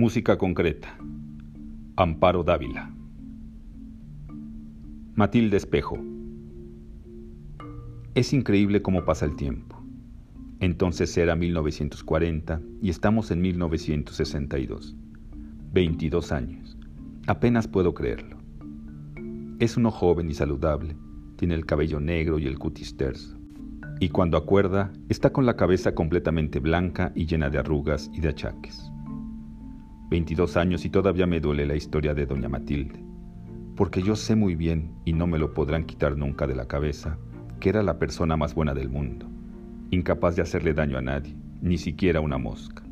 Música concreta. Amparo Dávila. Matilde Espejo. Es increíble cómo pasa el tiempo. Entonces era 1940 y estamos en 1962. 22 años. Apenas puedo creerlo. Es uno joven y saludable, tiene el cabello negro y el cutis terso. Y cuando acuerda, está con la cabeza completamente blanca y llena de arrugas y de achaques. 22 años y todavía me duele la historia de doña Matilde, porque yo sé muy bien, y no me lo podrán quitar nunca de la cabeza, que era la persona más buena del mundo, incapaz de hacerle daño a nadie, ni siquiera una mosca.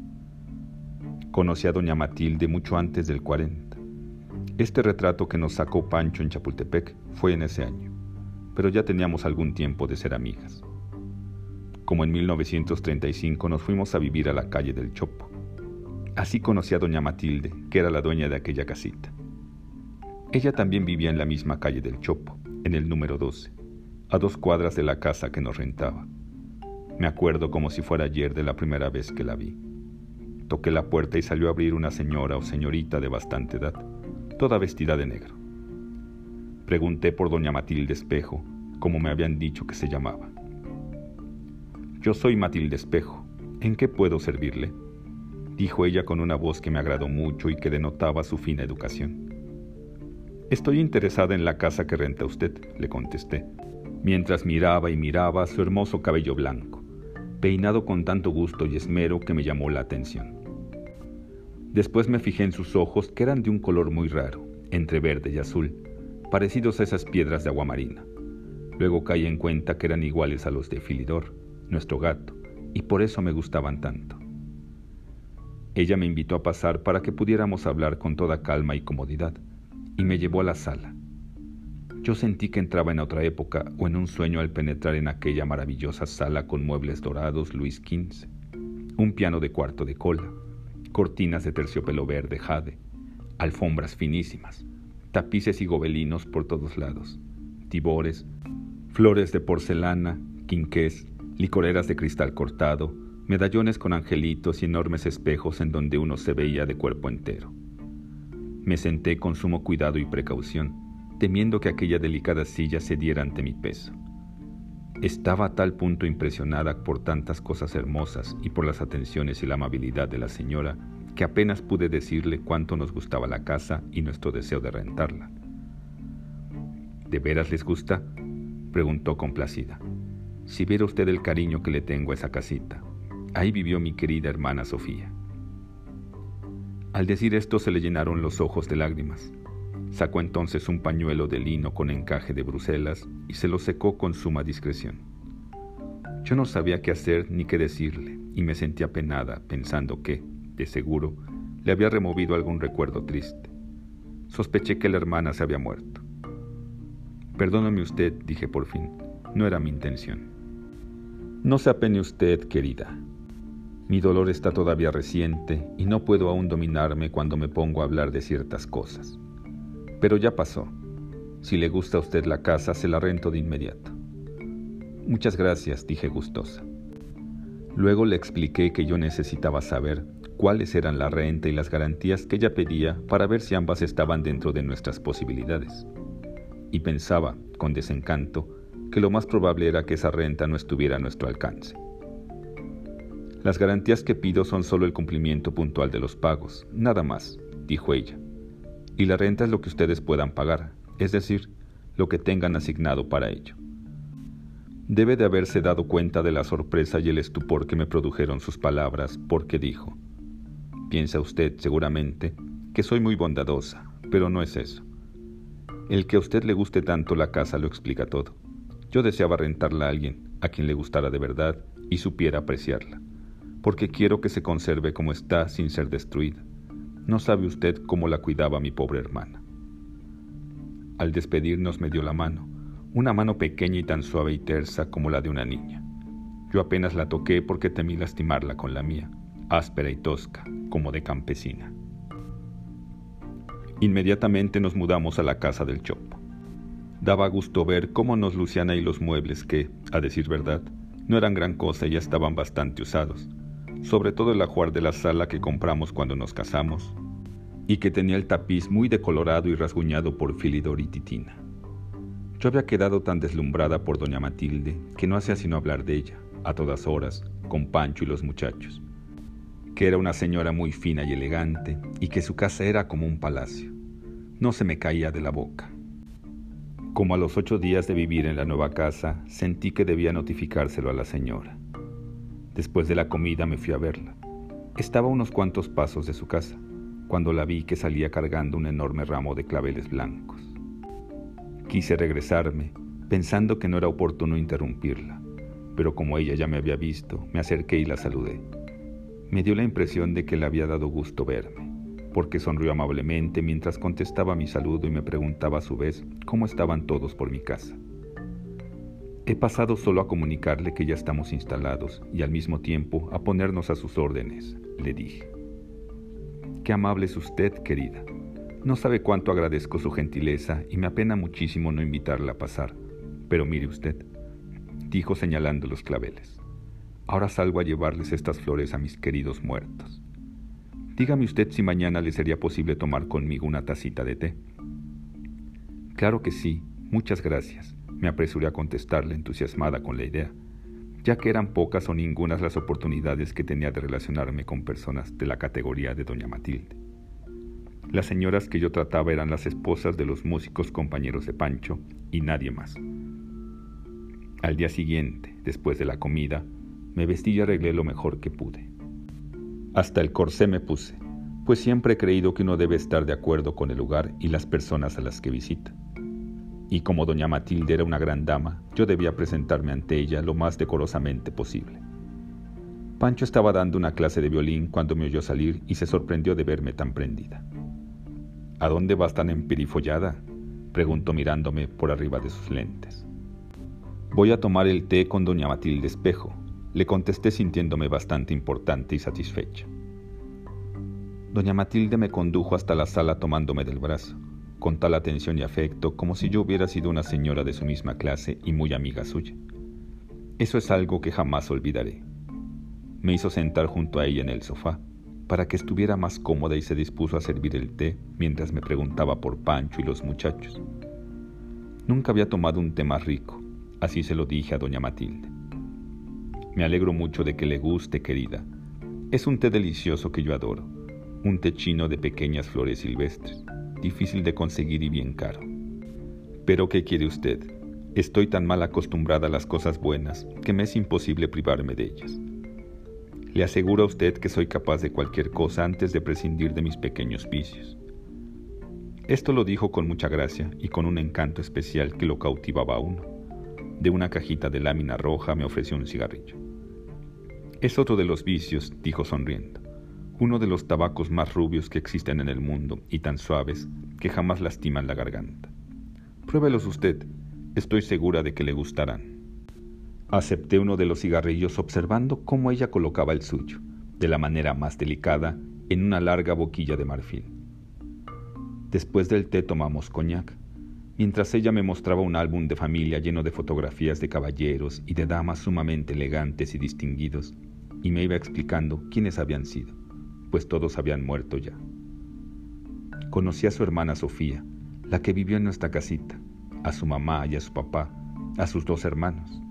Conocí a doña Matilde mucho antes del 40. Este retrato que nos sacó Pancho en Chapultepec fue en ese año, pero ya teníamos algún tiempo de ser amigas. Como en 1935 nos fuimos a vivir a la calle del Chopo Así conocí a doña Matilde, que era la dueña de aquella casita. Ella también vivía en la misma calle del Chopo, en el número 12, a dos cuadras de la casa que nos rentaba. Me acuerdo como si fuera ayer de la primera vez que la vi. Toqué la puerta y salió a abrir una señora o señorita de bastante edad, toda vestida de negro. Pregunté por doña Matilde Espejo, como me habían dicho que se llamaba. Yo soy Matilde Espejo. ¿En qué puedo servirle? Dijo ella con una voz que me agradó mucho y que denotaba su fina educación. Estoy interesada en la casa que renta usted, le contesté, mientras miraba y miraba su hermoso cabello blanco, peinado con tanto gusto y esmero que me llamó la atención. Después me fijé en sus ojos, que eran de un color muy raro, entre verde y azul, parecidos a esas piedras de agua marina. Luego caí en cuenta que eran iguales a los de Filidor, nuestro gato, y por eso me gustaban tanto. Ella me invitó a pasar para que pudiéramos hablar con toda calma y comodidad, y me llevó a la sala. Yo sentí que entraba en otra época o en un sueño al penetrar en aquella maravillosa sala con muebles dorados Luis XV, un piano de cuarto de cola, cortinas de terciopelo verde jade, alfombras finísimas, tapices y gobelinos por todos lados, tibores, flores de porcelana, quinqués, licoreras de cristal cortado, medallones con angelitos y enormes espejos en donde uno se veía de cuerpo entero. Me senté con sumo cuidado y precaución, temiendo que aquella delicada silla cediera ante mi peso. Estaba a tal punto impresionada por tantas cosas hermosas y por las atenciones y la amabilidad de la señora que apenas pude decirle cuánto nos gustaba la casa y nuestro deseo de rentarla. ¿De veras les gusta? preguntó complacida. Si viera usted el cariño que le tengo a esa casita. Ahí vivió mi querida hermana Sofía. Al decir esto se le llenaron los ojos de lágrimas. Sacó entonces un pañuelo de lino con encaje de Bruselas y se lo secó con suma discreción. Yo no sabía qué hacer ni qué decirle y me sentí apenada pensando que, de seguro, le había removido algún recuerdo triste. Sospeché que la hermana se había muerto. Perdóname usted, dije por fin, no era mi intención. No se apene usted, querida, mi dolor está todavía reciente y no puedo aún dominarme cuando me pongo a hablar de ciertas cosas. Pero ya pasó. Si le gusta a usted la casa, se la rento de inmediato. Muchas gracias, dije gustosa. Luego le expliqué que yo necesitaba saber cuáles eran la renta y las garantías que ella pedía para ver si ambas estaban dentro de nuestras posibilidades. Y pensaba, con desencanto, que lo más probable era que esa renta no estuviera a nuestro alcance. Las garantías que pido son solo el cumplimiento puntual de los pagos, nada más, dijo ella. Y la renta es lo que ustedes puedan pagar, es decir, lo que tengan asignado para ello. Debe de haberse dado cuenta de la sorpresa y el estupor que me produjeron sus palabras, porque dijo, piensa usted seguramente que soy muy bondadosa, pero no es eso. El que a usted le guste tanto la casa lo explica todo. Yo deseaba rentarla a alguien, a quien le gustara de verdad y supiera apreciarla porque quiero que se conserve como está sin ser destruida. No sabe usted cómo la cuidaba mi pobre hermana. Al despedirnos me dio la mano, una mano pequeña y tan suave y tersa como la de una niña. Yo apenas la toqué porque temí lastimarla con la mía, áspera y tosca, como de campesina. Inmediatamente nos mudamos a la casa del Chopo. Daba gusto ver cómo nos Luciana y los muebles que, a decir verdad, no eran gran cosa y ya estaban bastante usados, sobre todo el ajuar de la sala que compramos cuando nos casamos, y que tenía el tapiz muy decolorado y rasguñado por Filidor y Titina. Yo había quedado tan deslumbrada por doña Matilde que no hacía sino hablar de ella, a todas horas, con Pancho y los muchachos, que era una señora muy fina y elegante y que su casa era como un palacio. No se me caía de la boca. Como a los ocho días de vivir en la nueva casa, sentí que debía notificárselo a la señora. Después de la comida me fui a verla. Estaba a unos cuantos pasos de su casa, cuando la vi que salía cargando un enorme ramo de claveles blancos. Quise regresarme, pensando que no era oportuno interrumpirla, pero como ella ya me había visto, me acerqué y la saludé. Me dio la impresión de que le había dado gusto verme, porque sonrió amablemente mientras contestaba mi saludo y me preguntaba a su vez cómo estaban todos por mi casa. He pasado solo a comunicarle que ya estamos instalados y al mismo tiempo a ponernos a sus órdenes, le dije. Qué amable es usted, querida. No sabe cuánto agradezco su gentileza y me apena muchísimo no invitarla a pasar. Pero mire usted, dijo señalando los claveles. Ahora salgo a llevarles estas flores a mis queridos muertos. Dígame usted si mañana le sería posible tomar conmigo una tacita de té. Claro que sí, muchas gracias me apresuré a contestarle entusiasmada con la idea, ya que eran pocas o ningunas las oportunidades que tenía de relacionarme con personas de la categoría de doña Matilde. Las señoras que yo trataba eran las esposas de los músicos compañeros de Pancho y nadie más. Al día siguiente, después de la comida, me vestí y arreglé lo mejor que pude. Hasta el corsé me puse, pues siempre he creído que uno debe estar de acuerdo con el lugar y las personas a las que visita y como doña Matilde era una gran dama, yo debía presentarme ante ella lo más decorosamente posible. Pancho estaba dando una clase de violín cuando me oyó salir y se sorprendió de verme tan prendida. ¿A dónde vas tan emperifollada? preguntó mirándome por arriba de sus lentes. Voy a tomar el té con doña Matilde Espejo, le contesté sintiéndome bastante importante y satisfecha. Doña Matilde me condujo hasta la sala tomándome del brazo con tal atención y afecto como si yo hubiera sido una señora de su misma clase y muy amiga suya. Eso es algo que jamás olvidaré. Me hizo sentar junto a ella en el sofá, para que estuviera más cómoda y se dispuso a servir el té mientras me preguntaba por Pancho y los muchachos. Nunca había tomado un té más rico, así se lo dije a doña Matilde. Me alegro mucho de que le guste, querida. Es un té delicioso que yo adoro, un té chino de pequeñas flores silvestres difícil de conseguir y bien caro. Pero ¿qué quiere usted? Estoy tan mal acostumbrada a las cosas buenas que me es imposible privarme de ellas. Le aseguro a usted que soy capaz de cualquier cosa antes de prescindir de mis pequeños vicios. Esto lo dijo con mucha gracia y con un encanto especial que lo cautivaba a uno. De una cajita de lámina roja me ofreció un cigarrillo. Es otro de los vicios, dijo sonriendo uno de los tabacos más rubios que existen en el mundo y tan suaves que jamás lastiman la garganta. Pruébelos usted, estoy segura de que le gustarán. Acepté uno de los cigarrillos observando cómo ella colocaba el suyo, de la manera más delicada, en una larga boquilla de marfil. Después del té tomamos coñac, mientras ella me mostraba un álbum de familia lleno de fotografías de caballeros y de damas sumamente elegantes y distinguidos, y me iba explicando quiénes habían sido pues todos habían muerto ya. Conocí a su hermana Sofía, la que vivió en nuestra casita, a su mamá y a su papá, a sus dos hermanos.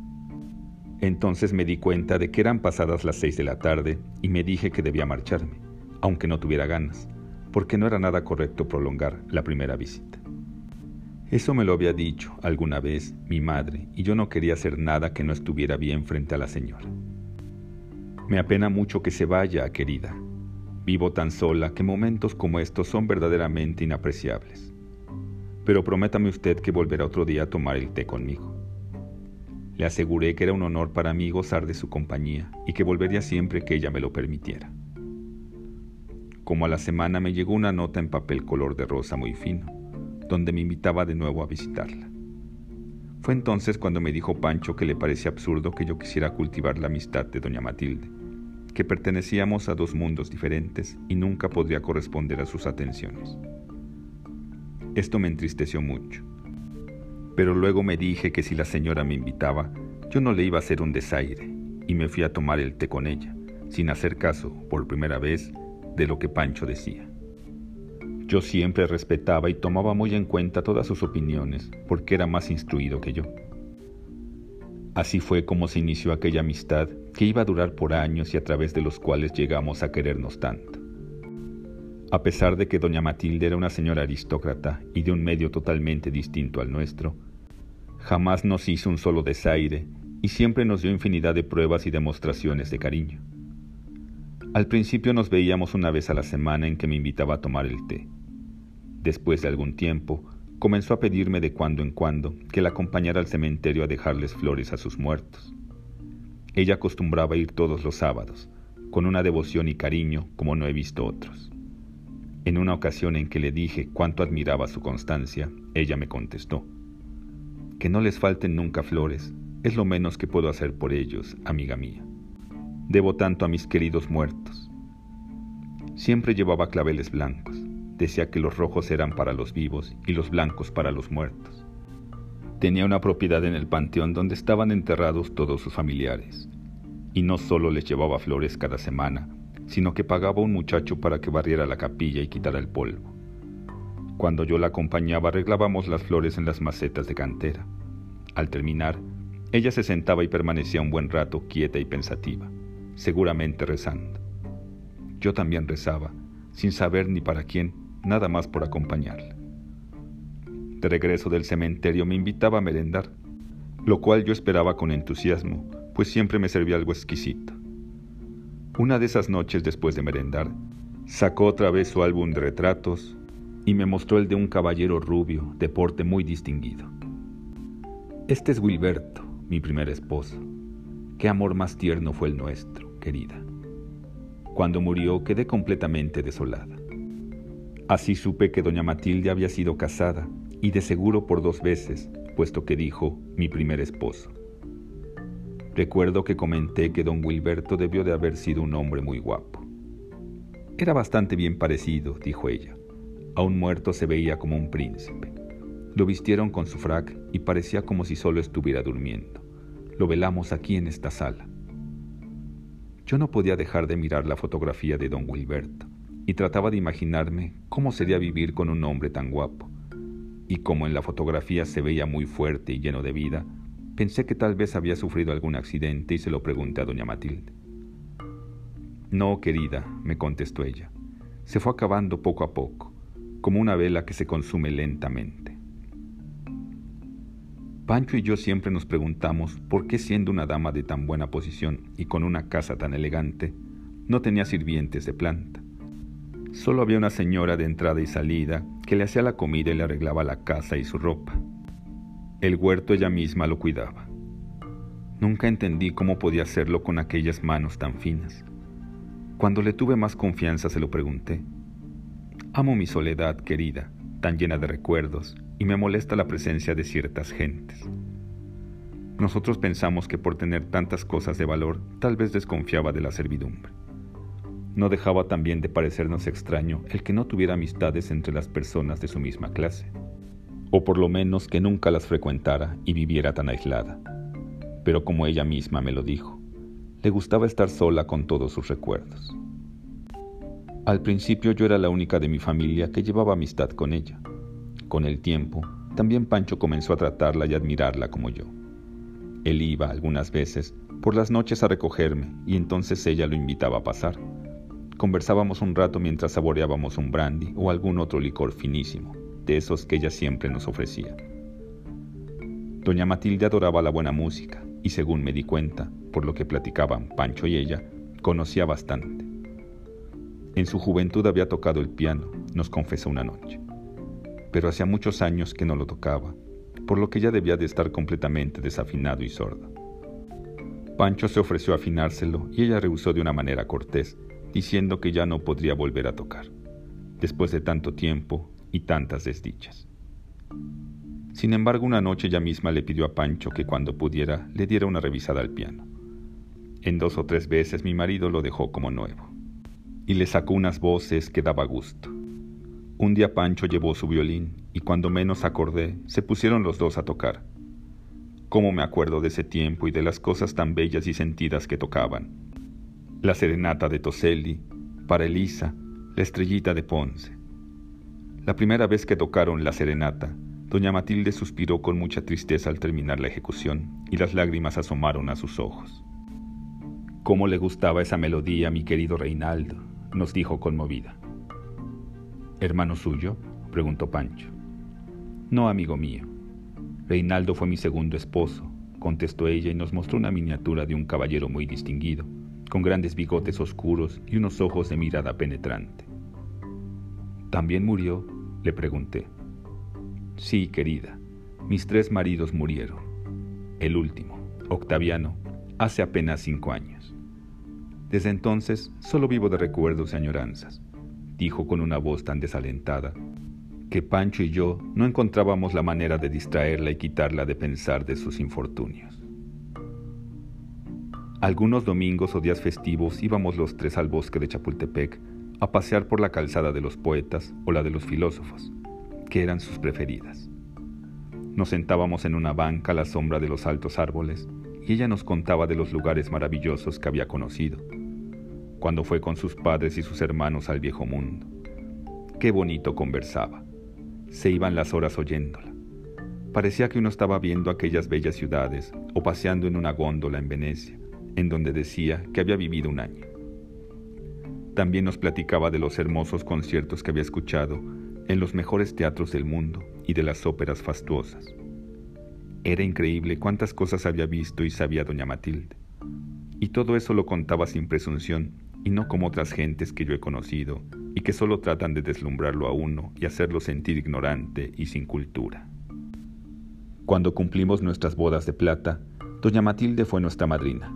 Entonces me di cuenta de que eran pasadas las seis de la tarde y me dije que debía marcharme, aunque no tuviera ganas, porque no era nada correcto prolongar la primera visita. Eso me lo había dicho alguna vez mi madre y yo no quería hacer nada que no estuviera bien frente a la señora. Me apena mucho que se vaya, querida, Vivo tan sola que momentos como estos son verdaderamente inapreciables. Pero prométame usted que volverá otro día a tomar el té conmigo. Le aseguré que era un honor para mí gozar de su compañía y que volvería siempre que ella me lo permitiera. Como a la semana me llegó una nota en papel color de rosa muy fino, donde me invitaba de nuevo a visitarla. Fue entonces cuando me dijo Pancho que le parecía absurdo que yo quisiera cultivar la amistad de doña Matilde que pertenecíamos a dos mundos diferentes y nunca podría corresponder a sus atenciones. Esto me entristeció mucho. Pero luego me dije que si la señora me invitaba, yo no le iba a hacer un desaire, y me fui a tomar el té con ella, sin hacer caso, por primera vez, de lo que Pancho decía. Yo siempre respetaba y tomaba muy en cuenta todas sus opiniones, porque era más instruido que yo. Así fue como se inició aquella amistad que iba a durar por años y a través de los cuales llegamos a querernos tanto. A pesar de que doña Matilde era una señora aristócrata y de un medio totalmente distinto al nuestro, jamás nos hizo un solo desaire y siempre nos dio infinidad de pruebas y demostraciones de cariño. Al principio nos veíamos una vez a la semana en que me invitaba a tomar el té. Después de algún tiempo, comenzó a pedirme de cuando en cuando que la acompañara al cementerio a dejarles flores a sus muertos. Ella acostumbraba ir todos los sábados, con una devoción y cariño como no he visto otros. En una ocasión en que le dije cuánto admiraba su constancia, ella me contestó, que no les falten nunca flores, es lo menos que puedo hacer por ellos, amiga mía. Debo tanto a mis queridos muertos. Siempre llevaba claveles blancos, decía que los rojos eran para los vivos y los blancos para los muertos. Tenía una propiedad en el panteón donde estaban enterrados todos sus familiares, y no solo les llevaba flores cada semana, sino que pagaba un muchacho para que barriera la capilla y quitara el polvo. Cuando yo la acompañaba arreglábamos las flores en las macetas de cantera. Al terminar, ella se sentaba y permanecía un buen rato quieta y pensativa, seguramente rezando. Yo también rezaba, sin saber ni para quién, nada más por acompañarla. Regreso del cementerio me invitaba a merendar, lo cual yo esperaba con entusiasmo, pues siempre me servía algo exquisito. Una de esas noches después de merendar, sacó otra vez su álbum de retratos y me mostró el de un caballero rubio, de porte muy distinguido. Este es Wilberto, mi primer esposo. Qué amor más tierno fue el nuestro, querida. Cuando murió quedé completamente desolada. Así supe que doña Matilde había sido casada, y de seguro por dos veces, puesto que dijo mi primer esposo. Recuerdo que comenté que don Wilberto debió de haber sido un hombre muy guapo. Era bastante bien parecido, dijo ella. A un muerto se veía como un príncipe. Lo vistieron con su frac y parecía como si solo estuviera durmiendo. Lo velamos aquí en esta sala. Yo no podía dejar de mirar la fotografía de don Wilberto y trataba de imaginarme cómo sería vivir con un hombre tan guapo. Y como en la fotografía se veía muy fuerte y lleno de vida, pensé que tal vez había sufrido algún accidente y se lo pregunté a doña Matilde. No, querida, me contestó ella. Se fue acabando poco a poco, como una vela que se consume lentamente. Pancho y yo siempre nos preguntamos por qué siendo una dama de tan buena posición y con una casa tan elegante, no tenía sirvientes de planta. Solo había una señora de entrada y salida que le hacía la comida y le arreglaba la casa y su ropa. El huerto ella misma lo cuidaba. Nunca entendí cómo podía hacerlo con aquellas manos tan finas. Cuando le tuve más confianza se lo pregunté. Amo mi soledad, querida, tan llena de recuerdos, y me molesta la presencia de ciertas gentes. Nosotros pensamos que por tener tantas cosas de valor, tal vez desconfiaba de la servidumbre. No dejaba también de parecernos extraño el que no tuviera amistades entre las personas de su misma clase, o por lo menos que nunca las frecuentara y viviera tan aislada. Pero como ella misma me lo dijo, le gustaba estar sola con todos sus recuerdos. Al principio yo era la única de mi familia que llevaba amistad con ella. Con el tiempo, también Pancho comenzó a tratarla y admirarla como yo. Él iba algunas veces por las noches a recogerme y entonces ella lo invitaba a pasar Conversábamos un rato mientras saboreábamos un brandy o algún otro licor finísimo, de esos que ella siempre nos ofrecía. Doña Matilde adoraba la buena música y según me di cuenta, por lo que platicaban Pancho y ella, conocía bastante. En su juventud había tocado el piano, nos confesó una noche, pero hacía muchos años que no lo tocaba, por lo que ya debía de estar completamente desafinado y sordo. Pancho se ofreció a afinárselo y ella rehusó de una manera cortés, diciendo que ya no podría volver a tocar, después de tanto tiempo y tantas desdichas. Sin embargo, una noche ella misma le pidió a Pancho que cuando pudiera le diera una revisada al piano. En dos o tres veces mi marido lo dejó como nuevo, y le sacó unas voces que daba gusto. Un día Pancho llevó su violín y cuando menos acordé, se pusieron los dos a tocar. ¿Cómo me acuerdo de ese tiempo y de las cosas tan bellas y sentidas que tocaban? La serenata de Toselli, para Elisa, la estrellita de Ponce. La primera vez que tocaron la serenata, doña Matilde suspiró con mucha tristeza al terminar la ejecución y las lágrimas asomaron a sus ojos. ¿Cómo le gustaba esa melodía mi querido Reinaldo? nos dijo conmovida. ¿Hermano suyo? preguntó Pancho. No, amigo mío. Reinaldo fue mi segundo esposo, contestó ella y nos mostró una miniatura de un caballero muy distinguido, con grandes bigotes oscuros y unos ojos de mirada penetrante. ¿También murió? le pregunté. Sí, querida, mis tres maridos murieron. El último, Octaviano, hace apenas cinco años. Desde entonces solo vivo de recuerdos y añoranzas, dijo con una voz tan desalentada que Pancho y yo no encontrábamos la manera de distraerla y quitarla de pensar de sus infortunios. Algunos domingos o días festivos íbamos los tres al bosque de Chapultepec a pasear por la calzada de los poetas o la de los filósofos, que eran sus preferidas. Nos sentábamos en una banca a la sombra de los altos árboles y ella nos contaba de los lugares maravillosos que había conocido, cuando fue con sus padres y sus hermanos al viejo mundo. Qué bonito conversaba. Se iban las horas oyéndola. Parecía que uno estaba viendo aquellas bellas ciudades o paseando en una góndola en Venecia, en donde decía que había vivido un año. También nos platicaba de los hermosos conciertos que había escuchado en los mejores teatros del mundo y de las óperas fastuosas. Era increíble cuántas cosas había visto y sabía doña Matilde. Y todo eso lo contaba sin presunción y no como otras gentes que yo he conocido y que solo tratan de deslumbrarlo a uno y hacerlo sentir ignorante y sin cultura. Cuando cumplimos nuestras bodas de plata, doña Matilde fue nuestra madrina.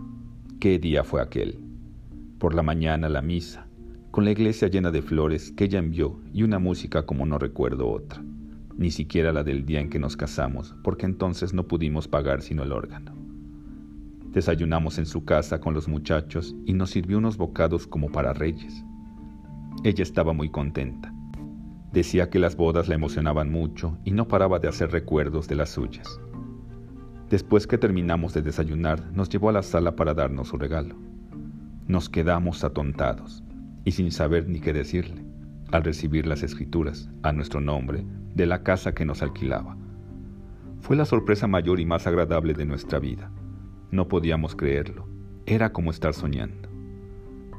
¿Qué día fue aquel? Por la mañana la misa, con la iglesia llena de flores que ella envió y una música como no recuerdo otra, ni siquiera la del día en que nos casamos, porque entonces no pudimos pagar sino el órgano. Desayunamos en su casa con los muchachos y nos sirvió unos bocados como para reyes. Ella estaba muy contenta. Decía que las bodas la emocionaban mucho y no paraba de hacer recuerdos de las suyas. Después que terminamos de desayunar, nos llevó a la sala para darnos su regalo. Nos quedamos atontados y sin saber ni qué decirle, al recibir las escrituras, a nuestro nombre, de la casa que nos alquilaba. Fue la sorpresa mayor y más agradable de nuestra vida. No podíamos creerlo. Era como estar soñando.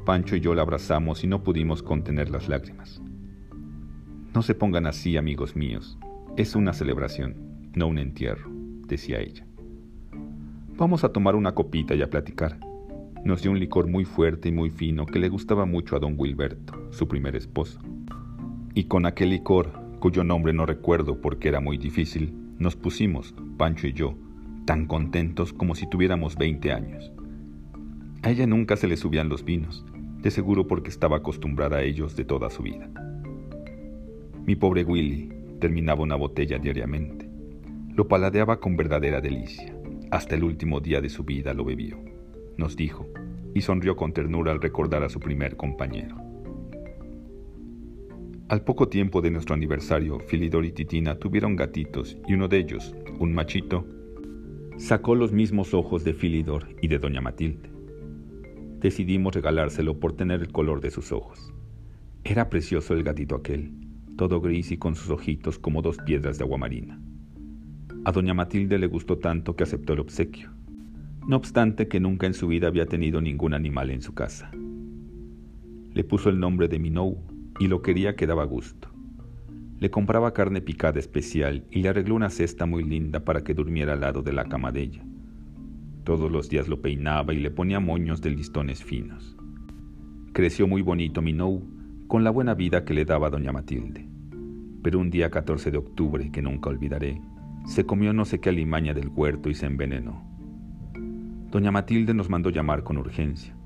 Pancho y yo la abrazamos y no pudimos contener las lágrimas. No se pongan así, amigos míos. Es una celebración, no un entierro, decía ella. Vamos a tomar una copita y a platicar. Nos dio un licor muy fuerte y muy fino que le gustaba mucho a don Wilberto, su primer esposo. Y con aquel licor, cuyo nombre no recuerdo porque era muy difícil, nos pusimos, Pancho y yo, tan contentos como si tuviéramos 20 años. A ella nunca se le subían los vinos, de seguro porque estaba acostumbrada a ellos de toda su vida. Mi pobre Willy terminaba una botella diariamente. Lo paladeaba con verdadera delicia. Hasta el último día de su vida lo bebió nos dijo, y sonrió con ternura al recordar a su primer compañero. Al poco tiempo de nuestro aniversario, Filidor y Titina tuvieron gatitos y uno de ellos, un machito, sacó los mismos ojos de Filidor y de Doña Matilde. Decidimos regalárselo por tener el color de sus ojos. Era precioso el gatito aquel, todo gris y con sus ojitos como dos piedras de agua marina. A Doña Matilde le gustó tanto que aceptó el obsequio no obstante que nunca en su vida había tenido ningún animal en su casa. Le puso el nombre de Minou y lo quería que daba gusto. Le compraba carne picada especial y le arregló una cesta muy linda para que durmiera al lado de la cama de ella. Todos los días lo peinaba y le ponía moños de listones finos. Creció muy bonito Minou con la buena vida que le daba doña Matilde. Pero un día 14 de octubre, que nunca olvidaré, se comió no sé qué alimaña del huerto y se envenenó. Doña Matilde nos mandó llamar con urgencia.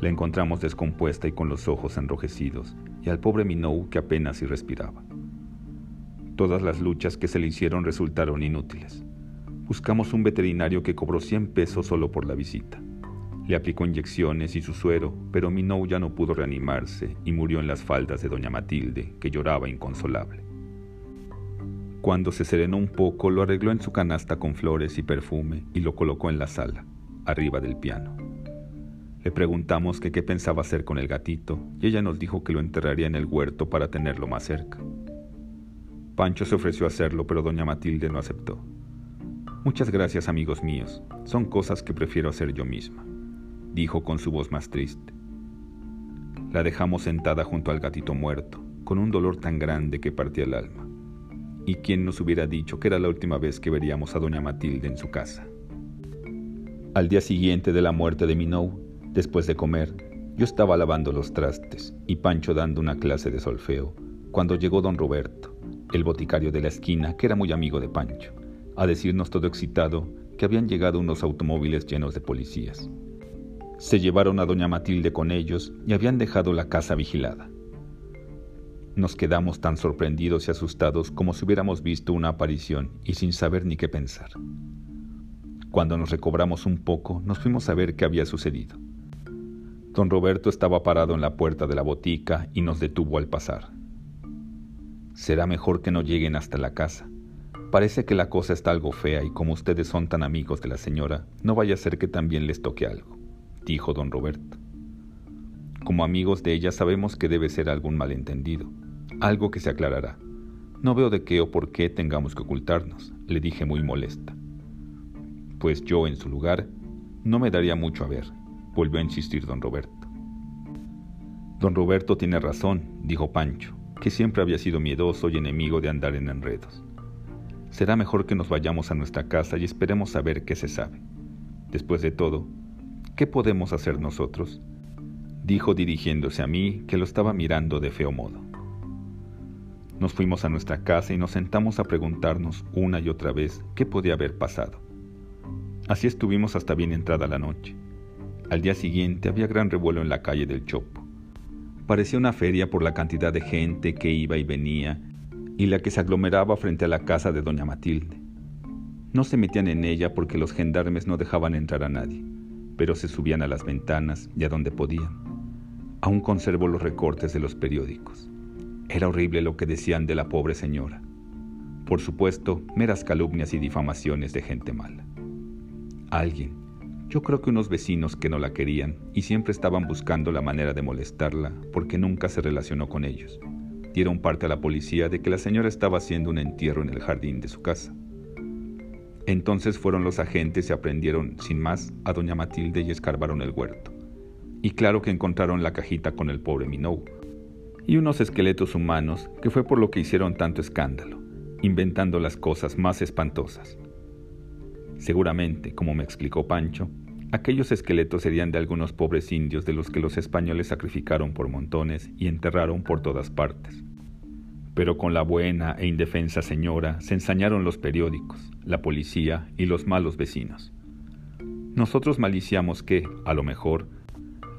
La encontramos descompuesta y con los ojos enrojecidos, y al pobre Minou que apenas si respiraba. Todas las luchas que se le hicieron resultaron inútiles. Buscamos un veterinario que cobró 100 pesos solo por la visita. Le aplicó inyecciones y su suero, pero Minou ya no pudo reanimarse y murió en las faldas de doña Matilde, que lloraba inconsolable. Cuando se serenó un poco, lo arregló en su canasta con flores y perfume y lo colocó en la sala arriba del piano. Le preguntamos qué pensaba hacer con el gatito y ella nos dijo que lo enterraría en el huerto para tenerlo más cerca. Pancho se ofreció a hacerlo, pero doña Matilde no aceptó. Muchas gracias, amigos míos. Son cosas que prefiero hacer yo misma, dijo con su voz más triste. La dejamos sentada junto al gatito muerto, con un dolor tan grande que partía el alma. ¿Y quién nos hubiera dicho que era la última vez que veríamos a doña Matilde en su casa? Al día siguiente de la muerte de Minou, después de comer, yo estaba lavando los trastes y Pancho dando una clase de solfeo, cuando llegó don Roberto, el boticario de la esquina, que era muy amigo de Pancho a decirnos todo excitado que habían llegado unos automóviles llenos de policías. Se llevaron a doña Matilde con ellos y habían dejado la casa vigilada. Nos quedamos tan sorprendidos y asustados como si hubiéramos visto una aparición y sin saber ni qué pensar. Cuando nos recobramos un poco, nos fuimos a ver qué había sucedido. Don Roberto estaba parado en la puerta de la botica y nos detuvo al pasar. Será mejor que no lleguen hasta la casa, Parece que la cosa está algo fea y como ustedes son tan amigos de la señora, no vaya a ser que también les toque algo, dijo don Roberto. Como amigos de ella sabemos que debe ser algún malentendido, algo que se aclarará. No veo de qué o por qué tengamos que ocultarnos, le dije muy molesta. Pues yo, en su lugar, no me daría mucho a ver, volvió a insistir don Roberto. Don Roberto tiene razón, dijo Pancho, que siempre había sido miedoso y enemigo de andar en enredos. Será mejor que nos vayamos a nuestra casa y esperemos a ver qué se sabe. Después de todo, ¿qué podemos hacer nosotros? Dijo dirigiéndose a mí, que lo estaba mirando de feo modo. Nos fuimos a nuestra casa y nos sentamos a preguntarnos una y otra vez qué podía haber pasado. Así estuvimos hasta bien entrada la noche. Al día siguiente había gran revuelo en la calle del Chopo. Parecía una feria por la cantidad de gente que iba y venía y la que se aglomeraba frente a la casa de doña Matilde. No se metían en ella porque los gendarmes no dejaban entrar a nadie, pero se subían a las ventanas y a donde podían. Aún conservo los recortes de los periódicos. Era horrible lo que decían de la pobre señora. Por supuesto, meras calumnias y difamaciones de gente mala. Alguien, yo creo que unos vecinos que no la querían y siempre estaban buscando la manera de molestarla porque nunca se relacionó con ellos dieron parte a la policía de que la señora estaba haciendo un entierro en el jardín de su casa. Entonces fueron los agentes y aprendieron, sin más, a doña Matilde y escarbaron el huerto. Y claro que encontraron la cajita con el pobre Minou y unos esqueletos humanos, que fue por lo que hicieron tanto escándalo, inventando las cosas más espantosas. Seguramente, como me explicó Pancho, Aquellos esqueletos serían de algunos pobres indios de los que los españoles sacrificaron por montones y enterraron por todas partes. Pero con la buena e indefensa señora se ensañaron los periódicos, la policía y los malos vecinos. Nosotros maliciamos que, a lo mejor,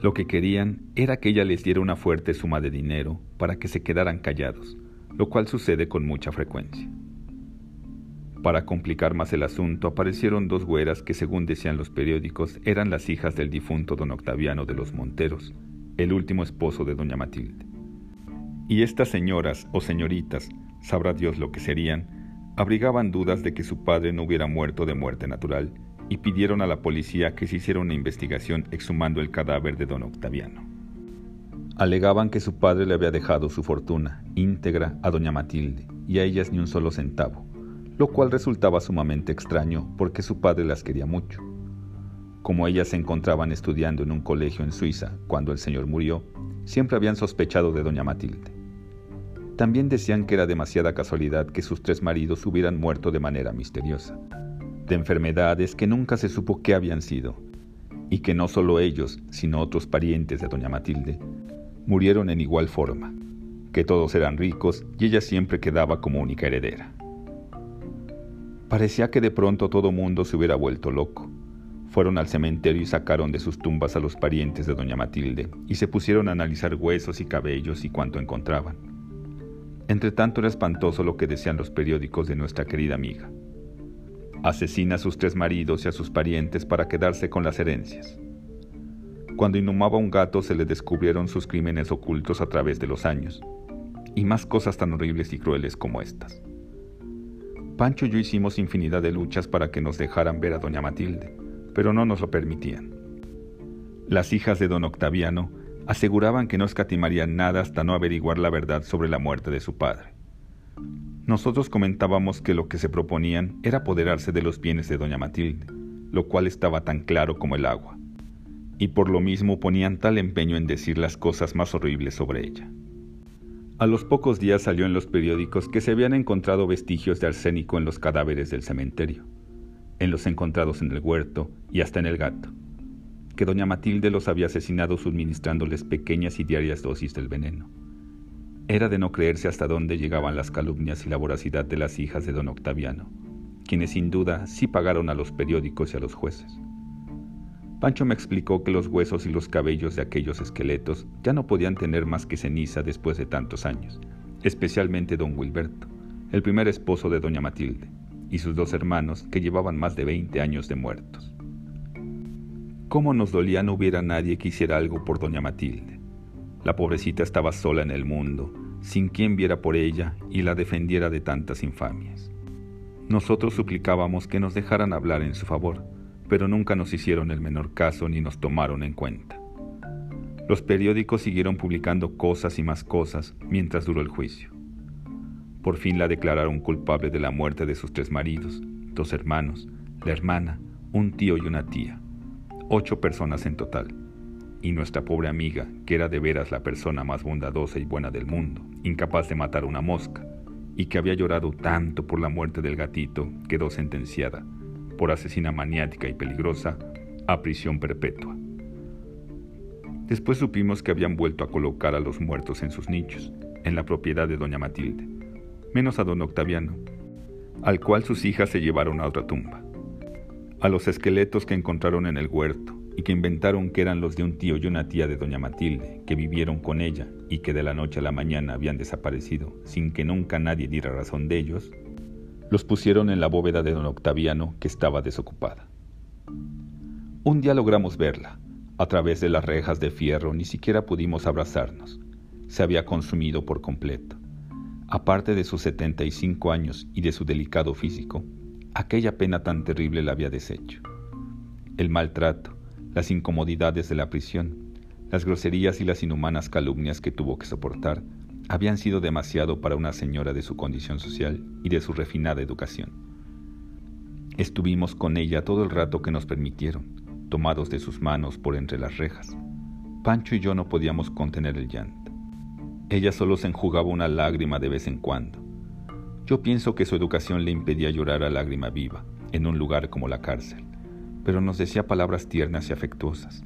lo que querían era que ella les diera una fuerte suma de dinero para que se quedaran callados, lo cual sucede con mucha frecuencia. Para complicar más el asunto, aparecieron dos güeras que, según decían los periódicos, eran las hijas del difunto don Octaviano de los Monteros, el último esposo de doña Matilde. Y estas señoras o señoritas, sabrá Dios lo que serían, abrigaban dudas de que su padre no hubiera muerto de muerte natural y pidieron a la policía que se hiciera una investigación exhumando el cadáver de don Octaviano. Alegaban que su padre le había dejado su fortuna íntegra a doña Matilde y a ellas ni un solo centavo lo cual resultaba sumamente extraño porque su padre las quería mucho. Como ellas se encontraban estudiando en un colegio en Suiza cuando el señor murió, siempre habían sospechado de doña Matilde. También decían que era demasiada casualidad que sus tres maridos hubieran muerto de manera misteriosa, de enfermedades que nunca se supo qué habían sido, y que no solo ellos, sino otros parientes de doña Matilde, murieron en igual forma, que todos eran ricos y ella siempre quedaba como única heredera. Parecía que de pronto todo mundo se hubiera vuelto loco. Fueron al cementerio y sacaron de sus tumbas a los parientes de doña Matilde y se pusieron a analizar huesos y cabellos y cuanto encontraban. Entre tanto era espantoso lo que decían los periódicos de nuestra querida amiga. Asesina a sus tres maridos y a sus parientes para quedarse con las herencias. Cuando inhumaba un gato se le descubrieron sus crímenes ocultos a través de los años, y más cosas tan horribles y crueles como estas. Pancho y yo hicimos infinidad de luchas para que nos dejaran ver a doña Matilde, pero no nos lo permitían. Las hijas de don Octaviano aseguraban que no escatimarían nada hasta no averiguar la verdad sobre la muerte de su padre. Nosotros comentábamos que lo que se proponían era apoderarse de los bienes de doña Matilde, lo cual estaba tan claro como el agua, y por lo mismo ponían tal empeño en decir las cosas más horribles sobre ella. A los pocos días salió en los periódicos que se habían encontrado vestigios de arsénico en los cadáveres del cementerio, en los encontrados en el huerto y hasta en el gato, que doña Matilde los había asesinado suministrándoles pequeñas y diarias dosis del veneno. Era de no creerse hasta dónde llegaban las calumnias y la voracidad de las hijas de don Octaviano, quienes sin duda sí pagaron a los periódicos y a los jueces. Pancho me explicó que los huesos y los cabellos de aquellos esqueletos ya no podían tener más que ceniza después de tantos años, especialmente don Wilberto, el primer esposo de doña Matilde, y sus dos hermanos que llevaban más de 20 años de muertos. ¿Cómo nos dolía no hubiera nadie que hiciera algo por doña Matilde? La pobrecita estaba sola en el mundo, sin quien viera por ella y la defendiera de tantas infamias. Nosotros suplicábamos que nos dejaran hablar en su favor, pero nunca nos hicieron el menor caso ni nos tomaron en cuenta. Los periódicos siguieron publicando cosas y más cosas mientras duró el juicio. Por fin la declararon culpable de la muerte de sus tres maridos, dos hermanos, la hermana, un tío y una tía. Ocho personas en total y nuestra pobre amiga, que era de veras la persona más bondadosa y buena del mundo, incapaz de matar una mosca, y que había llorado tanto por la muerte del gatito, quedó sentenciada, por asesina maniática y peligrosa, a prisión perpetua. Después supimos que habían vuelto a colocar a los muertos en sus nichos, en la propiedad de doña Matilde, menos a don Octaviano, al cual sus hijas se llevaron a otra tumba. A los esqueletos que encontraron en el huerto, y que inventaron que eran los de un tío y una tía de doña Matilde, que vivieron con ella y que de la noche a la mañana habían desaparecido sin que nunca nadie diera razón de ellos, los pusieron en la bóveda de don Octaviano que estaba desocupada. Un día logramos verla. A través de las rejas de fierro ni siquiera pudimos abrazarnos. Se había consumido por completo. Aparte de sus 75 años y de su delicado físico, aquella pena tan terrible la había deshecho. El maltrato, las incomodidades de la prisión, las groserías y las inhumanas calumnias que tuvo que soportar habían sido demasiado para una señora de su condición social y de su refinada educación. Estuvimos con ella todo el rato que nos permitieron, tomados de sus manos por entre las rejas. Pancho y yo no podíamos contener el llanto. Ella solo se enjugaba una lágrima de vez en cuando. Yo pienso que su educación le impedía llorar a lágrima viva, en un lugar como la cárcel pero nos decía palabras tiernas y afectuosas,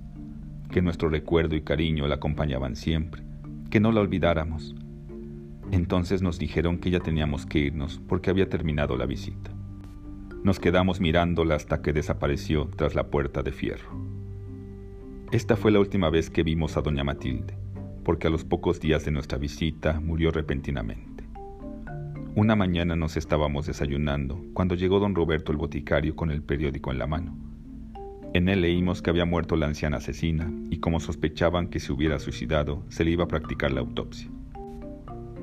que nuestro recuerdo y cariño la acompañaban siempre, que no la olvidáramos. Entonces nos dijeron que ya teníamos que irnos porque había terminado la visita. Nos quedamos mirándola hasta que desapareció tras la puerta de fierro. Esta fue la última vez que vimos a doña Matilde, porque a los pocos días de nuestra visita murió repentinamente. Una mañana nos estábamos desayunando cuando llegó don Roberto el boticario con el periódico en la mano. En él leímos que había muerto la anciana asesina y como sospechaban que se hubiera suicidado, se le iba a practicar la autopsia.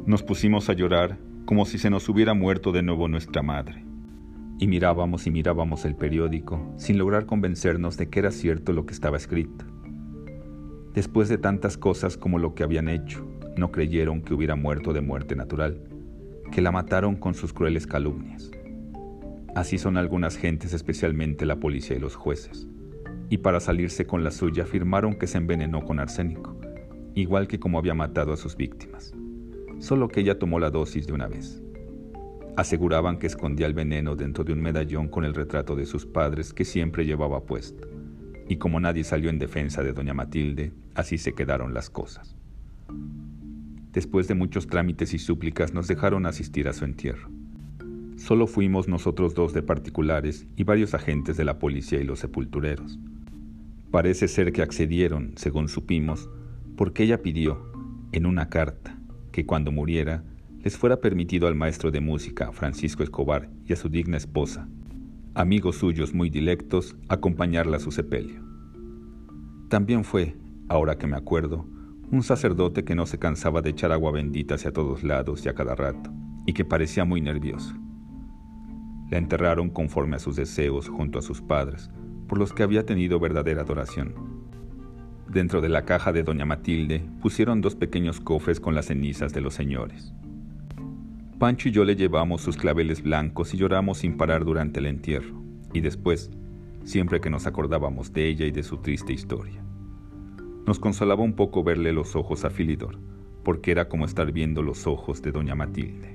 Nos pusimos a llorar como si se nos hubiera muerto de nuevo nuestra madre. Y mirábamos y mirábamos el periódico sin lograr convencernos de que era cierto lo que estaba escrito. Después de tantas cosas como lo que habían hecho, no creyeron que hubiera muerto de muerte natural, que la mataron con sus crueles calumnias. Así son algunas gentes, especialmente la policía y los jueces y para salirse con la suya afirmaron que se envenenó con arsénico, igual que como había matado a sus víctimas, solo que ella tomó la dosis de una vez. Aseguraban que escondía el veneno dentro de un medallón con el retrato de sus padres que siempre llevaba puesto, y como nadie salió en defensa de doña Matilde, así se quedaron las cosas. Después de muchos trámites y súplicas nos dejaron asistir a su entierro. Solo fuimos nosotros dos de particulares y varios agentes de la policía y los sepultureros. Parece ser que accedieron, según supimos, porque ella pidió, en una carta, que cuando muriera les fuera permitido al maestro de música, Francisco Escobar, y a su digna esposa, amigos suyos muy dilectos, acompañarla a su sepelio. También fue, ahora que me acuerdo, un sacerdote que no se cansaba de echar agua bendita hacia todos lados y a cada rato, y que parecía muy nervioso. La enterraron conforme a sus deseos junto a sus padres, por los que había tenido verdadera adoración. Dentro de la caja de doña Matilde pusieron dos pequeños cofres con las cenizas de los señores. Pancho y yo le llevamos sus claveles blancos y lloramos sin parar durante el entierro, y después, siempre que nos acordábamos de ella y de su triste historia. Nos consolaba un poco verle los ojos a Filidor, porque era como estar viendo los ojos de doña Matilde.